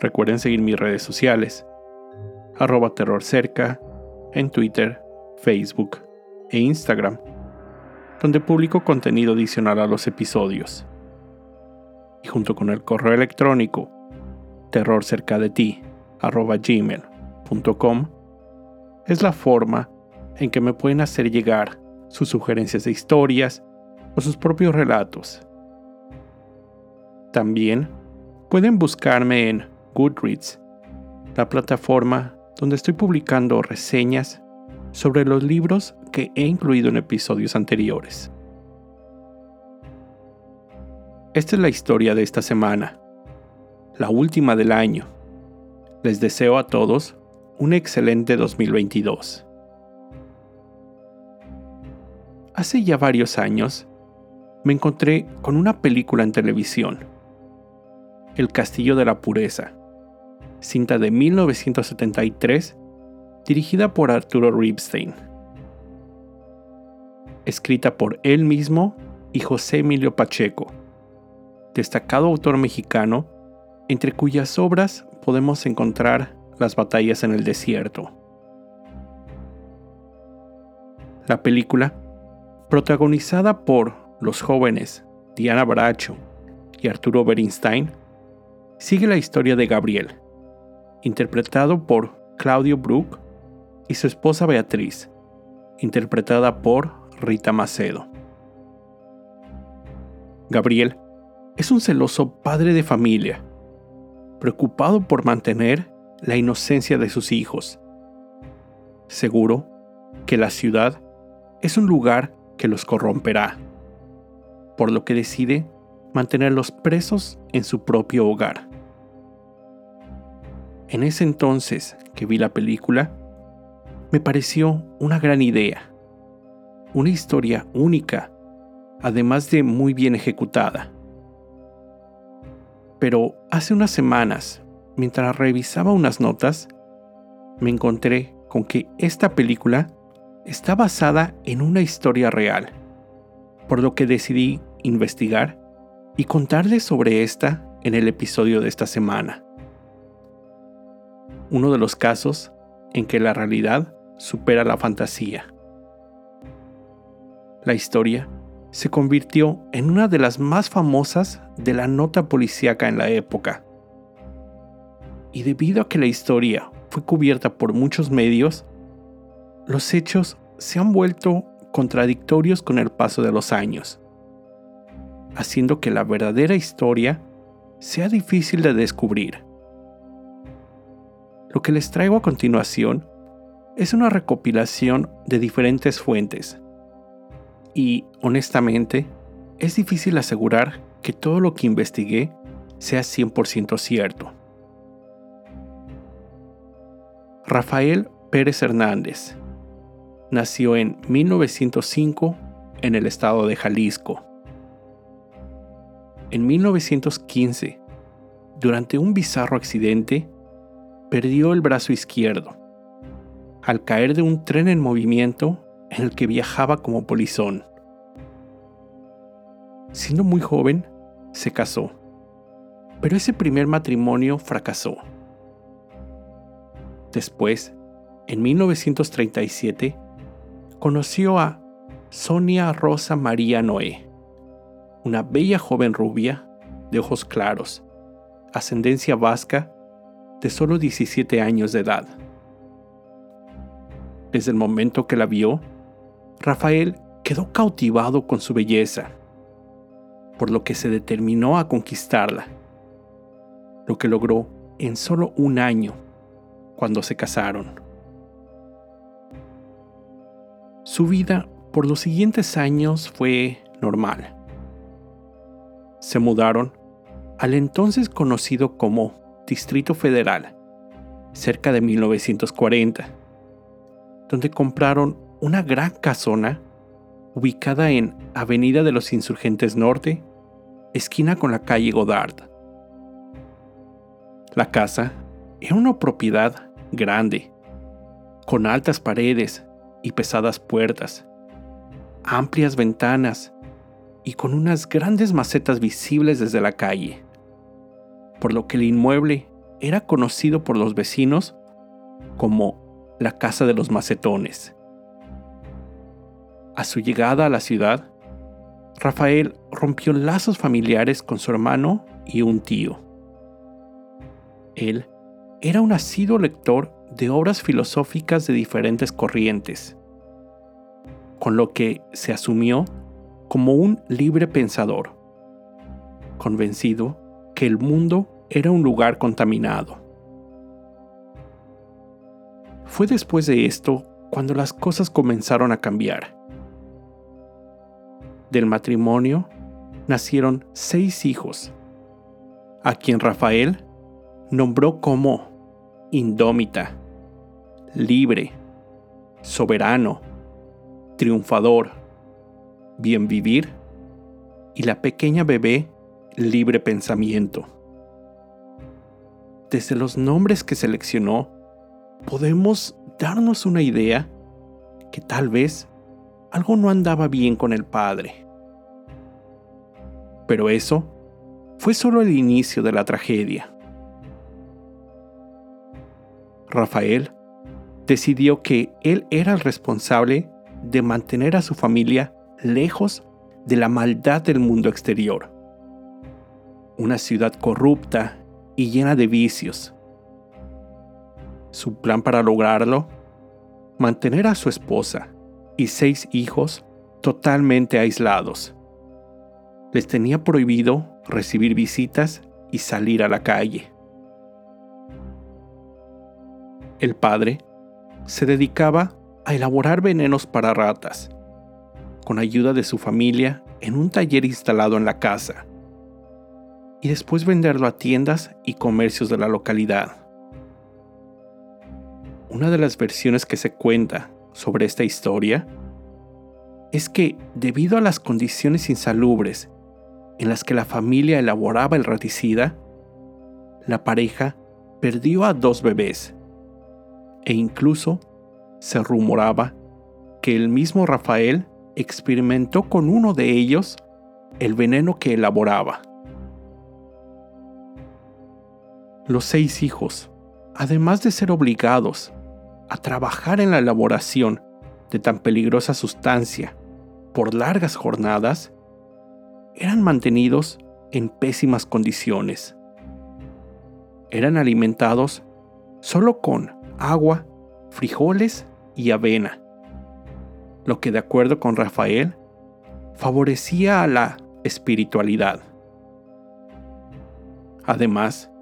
Recuerden seguir mis redes sociales, arroba terrorcerca, en Twitter, Facebook e Instagram, donde publico contenido adicional a los episodios. Y junto con el correo electrónico terrorcercadeti, arroba gmail.com, es la forma en que me pueden hacer llegar sus sugerencias de historias o sus propios relatos. También pueden buscarme en Goodreads, la plataforma donde estoy publicando reseñas sobre los libros que he incluido en episodios anteriores. Esta es la historia de esta semana, la última del año. Les deseo a todos un excelente 2022. Hace ya varios años me encontré con una película en televisión, El Castillo de la Pureza, cinta de 1973, dirigida por Arturo Ripstein. Escrita por él mismo y José Emilio Pacheco, destacado autor mexicano, entre cuyas obras podemos encontrar Las batallas en el desierto. La película, protagonizada por los jóvenes Diana Bracho y Arturo Bernstein, sigue la historia de Gabriel, interpretado por Claudio Brook, y su esposa Beatriz, interpretada por Rita Macedo. Gabriel es un celoso padre de familia, preocupado por mantener la inocencia de sus hijos, seguro que la ciudad es un lugar que los corromperá, por lo que decide mantenerlos presos en su propio hogar. En ese entonces que vi la película, me pareció una gran idea, una historia única, además de muy bien ejecutada. Pero hace unas semanas, mientras revisaba unas notas, me encontré con que esta película está basada en una historia real, por lo que decidí investigar y contarles sobre esta en el episodio de esta semana uno de los casos en que la realidad supera la fantasía. La historia se convirtió en una de las más famosas de la nota policíaca en la época. Y debido a que la historia fue cubierta por muchos medios, los hechos se han vuelto contradictorios con el paso de los años, haciendo que la verdadera historia sea difícil de descubrir. Lo que les traigo a continuación es una recopilación de diferentes fuentes. Y, honestamente, es difícil asegurar que todo lo que investigué sea 100% cierto. Rafael Pérez Hernández nació en 1905 en el estado de Jalisco. En 1915, durante un bizarro accidente, perdió el brazo izquierdo al caer de un tren en movimiento en el que viajaba como polizón. Siendo muy joven, se casó, pero ese primer matrimonio fracasó. Después, en 1937, conoció a Sonia Rosa María Noé, una bella joven rubia de ojos claros, ascendencia vasca de solo 17 años de edad. Desde el momento que la vio, Rafael quedó cautivado con su belleza, por lo que se determinó a conquistarla, lo que logró en solo un año cuando se casaron. Su vida por los siguientes años fue normal. Se mudaron al entonces conocido como Distrito Federal, cerca de 1940, donde compraron una gran casona ubicada en Avenida de los Insurgentes Norte, esquina con la calle Godard. La casa era una propiedad grande, con altas paredes y pesadas puertas, amplias ventanas y con unas grandes macetas visibles desde la calle, por lo que el inmueble era conocido por los vecinos como la Casa de los Macetones. A su llegada a la ciudad, Rafael rompió lazos familiares con su hermano y un tío. Él era un asiduo lector de obras filosóficas de diferentes corrientes, con lo que se asumió como un libre pensador, convencido que el mundo era un lugar contaminado. Fue después de esto cuando las cosas comenzaron a cambiar. Del matrimonio nacieron seis hijos, a quien Rafael nombró como indómita, libre, soberano, triunfador, bien vivir y la pequeña bebé libre pensamiento. Desde los nombres que seleccionó, podemos darnos una idea que tal vez algo no andaba bien con el padre. Pero eso fue solo el inicio de la tragedia. Rafael decidió que él era el responsable de mantener a su familia lejos de la maldad del mundo exterior. Una ciudad corrupta y llena de vicios. Su plan para lograrlo, mantener a su esposa y seis hijos totalmente aislados. Les tenía prohibido recibir visitas y salir a la calle. El padre se dedicaba a elaborar venenos para ratas, con ayuda de su familia en un taller instalado en la casa, y después venderlo a tiendas y comercios de la localidad. Una de las versiones que se cuenta sobre esta historia es que debido a las condiciones insalubres en las que la familia elaboraba el raticida, la pareja perdió a dos bebés e incluso se rumoraba que el mismo Rafael experimentó con uno de ellos el veneno que elaboraba. Los seis hijos, además de ser obligados a trabajar en la elaboración de tan peligrosa sustancia por largas jornadas, eran mantenidos en pésimas condiciones. Eran alimentados solo con agua, frijoles y avena, lo que de acuerdo con Rafael favorecía a la espiritualidad. Además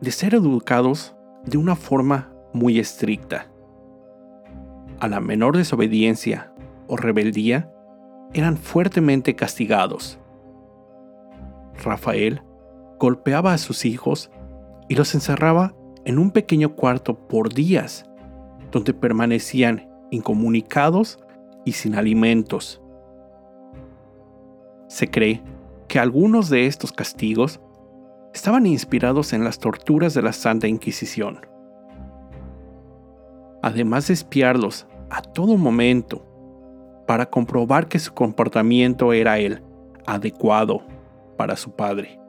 de ser educados de una forma muy estricta. A la menor desobediencia o rebeldía eran fuertemente castigados. Rafael golpeaba a sus hijos y los encerraba en un pequeño cuarto por días, donde permanecían incomunicados y sin alimentos. Se cree que algunos de estos castigos estaban inspirados en las torturas de la Santa Inquisición. Además de espiarlos a todo momento para comprobar que su comportamiento era el adecuado para su padre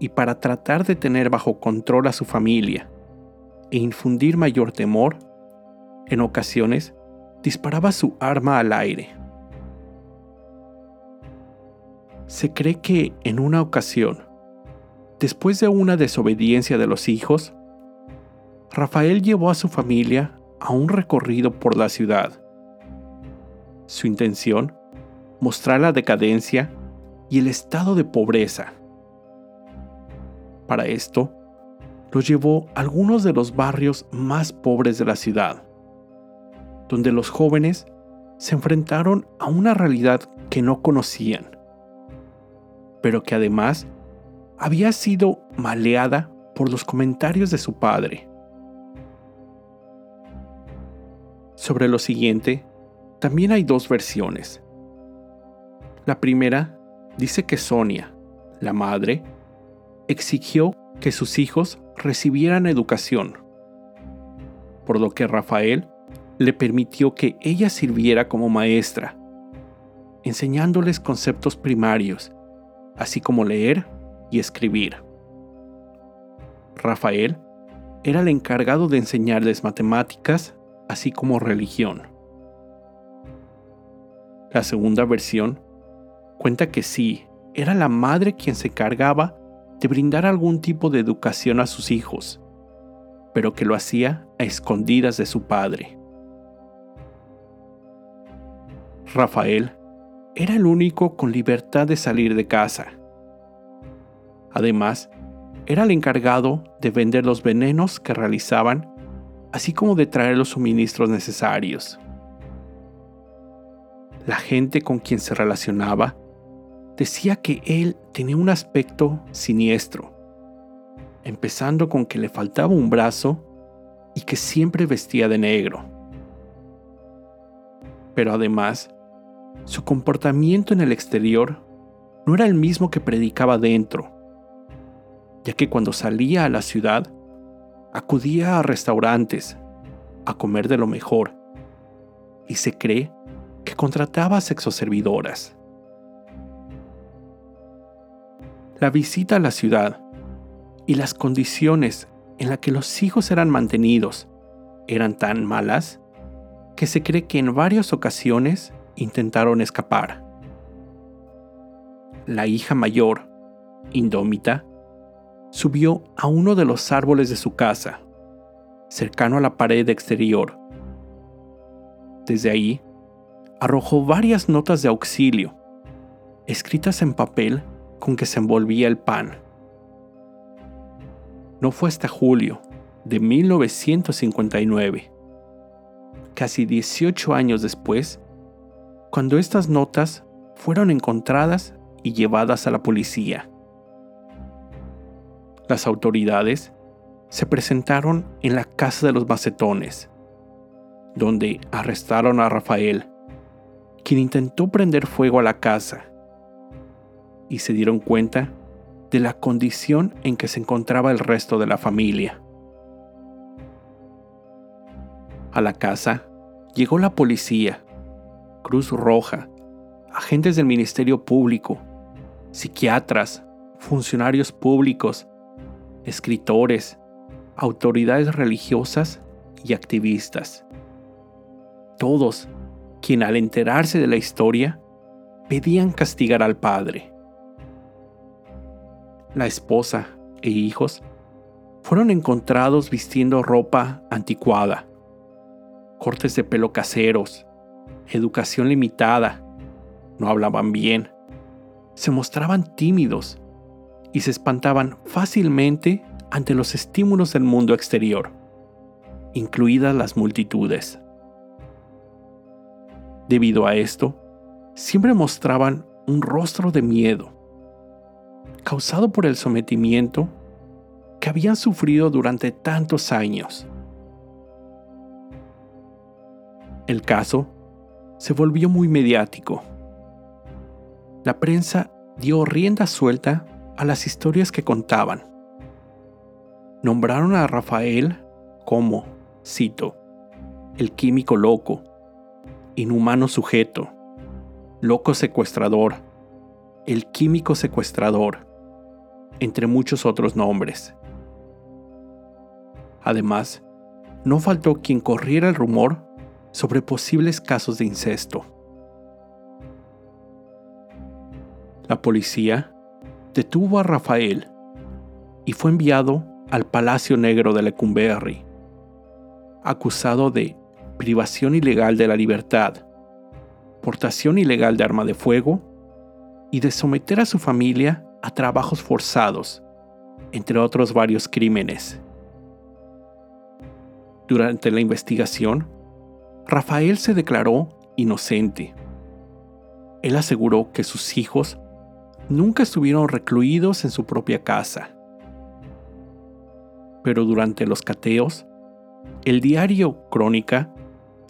y para tratar de tener bajo control a su familia e infundir mayor temor, en ocasiones disparaba su arma al aire. Se cree que en una ocasión, después de una desobediencia de los hijos, Rafael llevó a su familia a un recorrido por la ciudad. Su intención, mostrar la decadencia y el estado de pobreza para esto, los llevó a algunos de los barrios más pobres de la ciudad, donde los jóvenes se enfrentaron a una realidad que no conocían, pero que además había sido maleada por los comentarios de su padre. Sobre lo siguiente, también hay dos versiones. La primera dice que Sonia, la madre, exigió que sus hijos recibieran educación, por lo que Rafael le permitió que ella sirviera como maestra, enseñándoles conceptos primarios, así como leer y escribir. Rafael era el encargado de enseñarles matemáticas, así como religión. La segunda versión cuenta que sí, era la madre quien se encargaba de brindar algún tipo de educación a sus hijos, pero que lo hacía a escondidas de su padre. Rafael era el único con libertad de salir de casa. Además, era el encargado de vender los venenos que realizaban, así como de traer los suministros necesarios. La gente con quien se relacionaba decía que él tenía un aspecto siniestro, empezando con que le faltaba un brazo y que siempre vestía de negro. Pero además, su comportamiento en el exterior no era el mismo que predicaba dentro, ya que cuando salía a la ciudad, acudía a restaurantes a comer de lo mejor y se cree que contrataba sexoservidoras. la visita a la ciudad y las condiciones en las que los hijos eran mantenidos eran tan malas que se cree que en varias ocasiones intentaron escapar. La hija mayor, indómita, subió a uno de los árboles de su casa, cercano a la pared exterior. Desde ahí, arrojó varias notas de auxilio, escritas en papel con que se envolvía el pan. No fue hasta julio de 1959, casi 18 años después, cuando estas notas fueron encontradas y llevadas a la policía. Las autoridades se presentaron en la casa de los macetones, donde arrestaron a Rafael, quien intentó prender fuego a la casa y se dieron cuenta de la condición en que se encontraba el resto de la familia. A la casa llegó la policía, Cruz Roja, agentes del Ministerio Público, psiquiatras, funcionarios públicos, escritores, autoridades religiosas y activistas. Todos, quien al enterarse de la historia, pedían castigar al padre la esposa e hijos fueron encontrados vistiendo ropa anticuada, cortes de pelo caseros, educación limitada, no hablaban bien, se mostraban tímidos y se espantaban fácilmente ante los estímulos del mundo exterior, incluidas las multitudes. Debido a esto, siempre mostraban un rostro de miedo causado por el sometimiento que habían sufrido durante tantos años. El caso se volvió muy mediático. La prensa dio rienda suelta a las historias que contaban. Nombraron a Rafael como, cito, el químico loco, inhumano sujeto, loco secuestrador, el químico secuestrador, entre muchos otros nombres. Además, no faltó quien corriera el rumor sobre posibles casos de incesto. La policía detuvo a Rafael y fue enviado al Palacio Negro de Lecumberri, acusado de privación ilegal de la libertad, portación ilegal de arma de fuego y de someter a su familia a trabajos forzados, entre otros varios crímenes. Durante la investigación, Rafael se declaró inocente. Él aseguró que sus hijos nunca estuvieron recluidos en su propia casa. Pero durante los cateos, el diario Crónica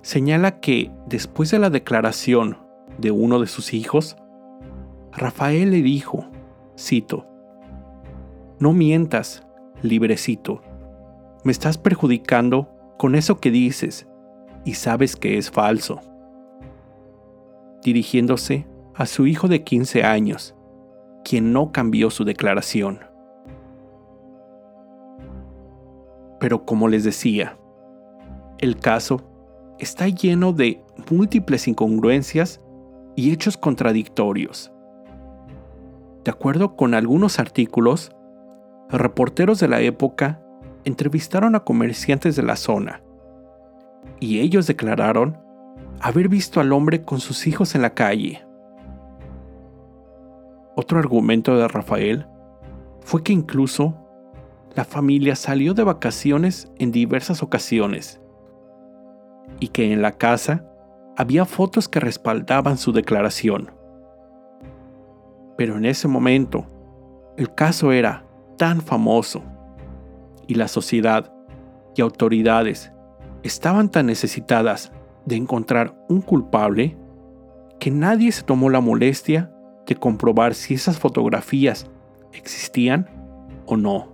señala que después de la declaración de uno de sus hijos, Rafael le dijo, cito, No mientas, librecito, me estás perjudicando con eso que dices y sabes que es falso. Dirigiéndose a su hijo de 15 años, quien no cambió su declaración. Pero como les decía, el caso está lleno de múltiples incongruencias y hechos contradictorios. De acuerdo con algunos artículos, reporteros de la época entrevistaron a comerciantes de la zona y ellos declararon haber visto al hombre con sus hijos en la calle. Otro argumento de Rafael fue que incluso la familia salió de vacaciones en diversas ocasiones y que en la casa había fotos que respaldaban su declaración. Pero en ese momento, el caso era tan famoso y la sociedad y autoridades estaban tan necesitadas de encontrar un culpable que nadie se tomó la molestia de comprobar si esas fotografías existían o no.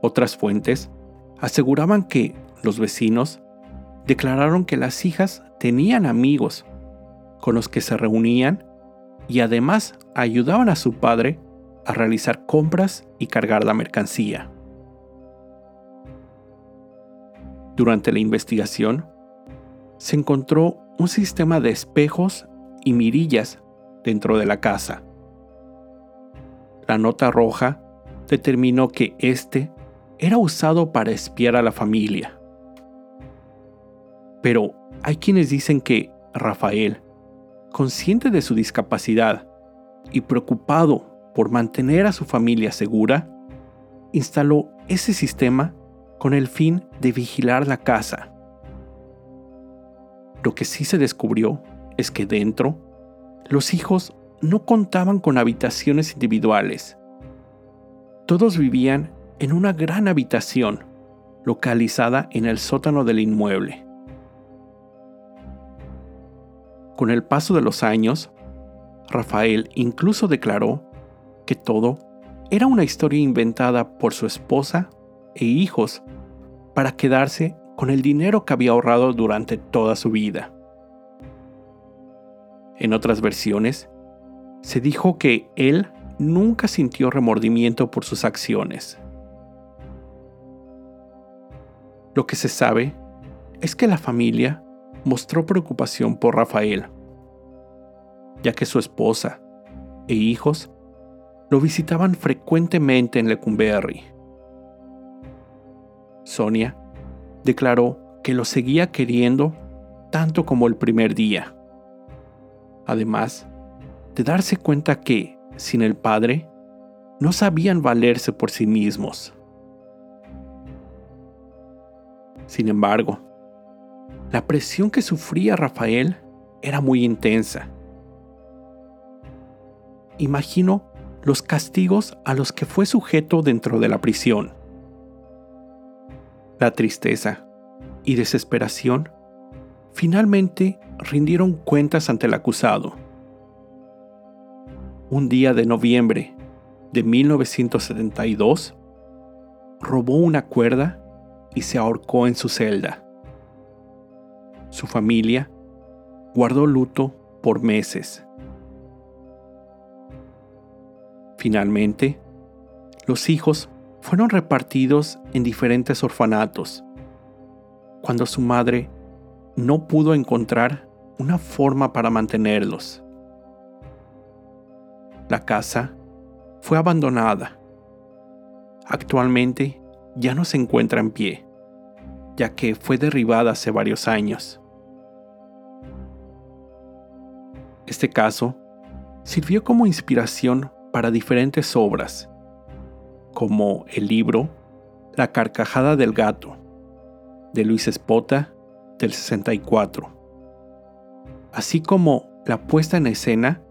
Otras fuentes aseguraban que los vecinos declararon que las hijas tenían amigos con los que se reunían y además ayudaban a su padre a realizar compras y cargar la mercancía. Durante la investigación, se encontró un sistema de espejos y mirillas dentro de la casa. La nota roja determinó que este era usado para espiar a la familia. Pero hay quienes dicen que Rafael, consciente de su discapacidad y preocupado por mantener a su familia segura, instaló ese sistema con el fin de vigilar la casa. Lo que sí se descubrió es que dentro, los hijos no contaban con habitaciones individuales. Todos vivían en una gran habitación localizada en el sótano del inmueble. Con el paso de los años, Rafael incluso declaró que todo era una historia inventada por su esposa e hijos para quedarse con el dinero que había ahorrado durante toda su vida. En otras versiones, se dijo que él nunca sintió remordimiento por sus acciones. Lo que se sabe es que la familia mostró preocupación por Rafael, ya que su esposa e hijos lo visitaban frecuentemente en Lecumberri. Sonia declaró que lo seguía queriendo tanto como el primer día. Además de darse cuenta que, sin el padre, no sabían valerse por sí mismos. Sin embargo, la presión que sufría Rafael era muy intensa. Imagino los castigos a los que fue sujeto dentro de la prisión. La tristeza y desesperación finalmente rindieron cuentas ante el acusado. Un día de noviembre de 1972, robó una cuerda y se ahorcó en su celda. Su familia guardó luto por meses. Finalmente, los hijos fueron repartidos en diferentes orfanatos, cuando su madre no pudo encontrar una forma para mantenerlos. La casa fue abandonada. Actualmente ya no se encuentra en pie ya que fue derribada hace varios años. Este caso sirvió como inspiración para diferentes obras, como el libro La carcajada del gato, de Luis Espota, del 64, así como la puesta en escena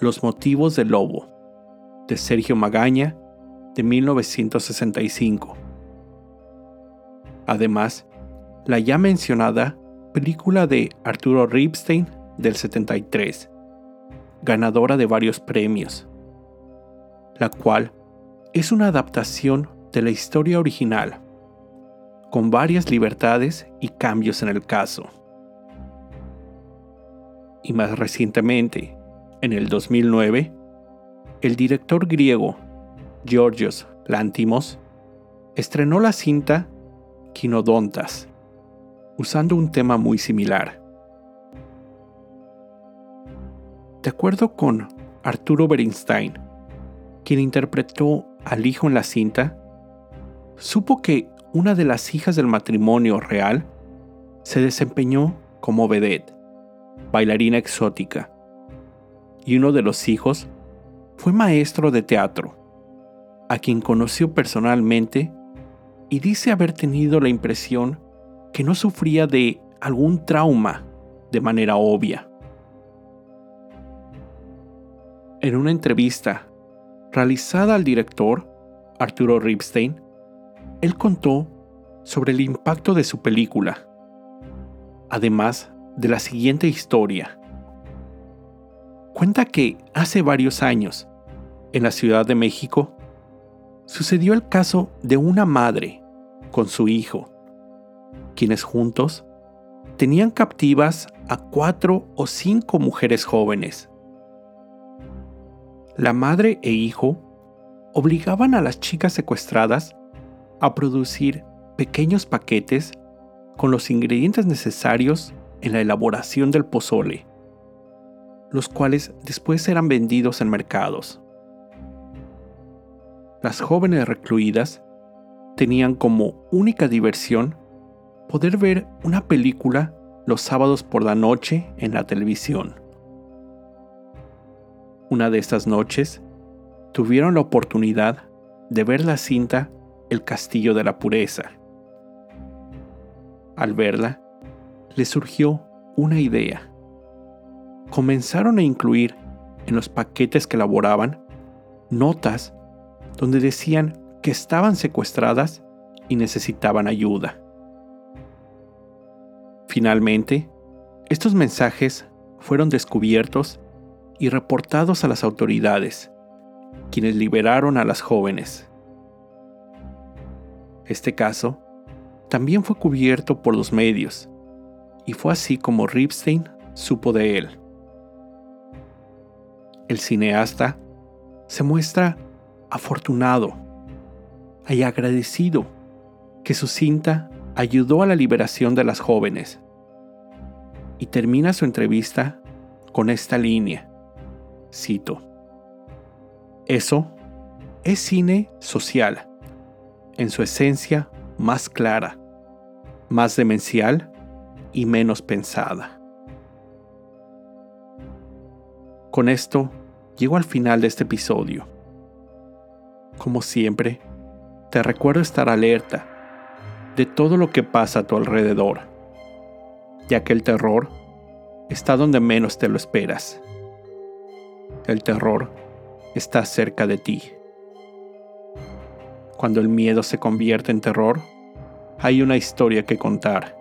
Los motivos del lobo, de Sergio Magaña, de 1965. Además, la ya mencionada película de Arturo Ripstein del 73, ganadora de varios premios, la cual es una adaptación de la historia original, con varias libertades y cambios en el caso. Y más recientemente, en el 2009, el director griego Georgios Lantimos estrenó la cinta Quinodontas, usando un tema muy similar. De acuerdo con Arturo Bernstein, quien interpretó al hijo en la cinta, supo que una de las hijas del matrimonio real se desempeñó como vedette, bailarina exótica, y uno de los hijos fue maestro de teatro, a quien conoció personalmente y dice haber tenido la impresión que no sufría de algún trauma de manera obvia. En una entrevista realizada al director, Arturo Ripstein, él contó sobre el impacto de su película, además de la siguiente historia. Cuenta que hace varios años, en la Ciudad de México, sucedió el caso de una madre con su hijo, quienes juntos tenían captivas a cuatro o cinco mujeres jóvenes. La madre e hijo obligaban a las chicas secuestradas a producir pequeños paquetes con los ingredientes necesarios en la elaboración del pozole, los cuales después eran vendidos en mercados. Las jóvenes recluidas tenían como única diversión poder ver una película los sábados por la noche en la televisión. Una de estas noches tuvieron la oportunidad de ver la cinta El Castillo de la Pureza. Al verla, les surgió una idea. Comenzaron a incluir en los paquetes que elaboraban notas donde decían que estaban secuestradas y necesitaban ayuda. Finalmente, estos mensajes fueron descubiertos y reportados a las autoridades, quienes liberaron a las jóvenes. Este caso también fue cubierto por los medios, y fue así como Ripstein supo de él. El cineasta se muestra afortunado y agradecido que su cinta ayudó a la liberación de las jóvenes. Y termina su entrevista con esta línea. Cito. Eso es cine social, en su esencia más clara, más demencial y menos pensada. Con esto llego al final de este episodio. Como siempre, te recuerdo estar alerta de todo lo que pasa a tu alrededor, ya que el terror está donde menos te lo esperas. El terror está cerca de ti. Cuando el miedo se convierte en terror, hay una historia que contar.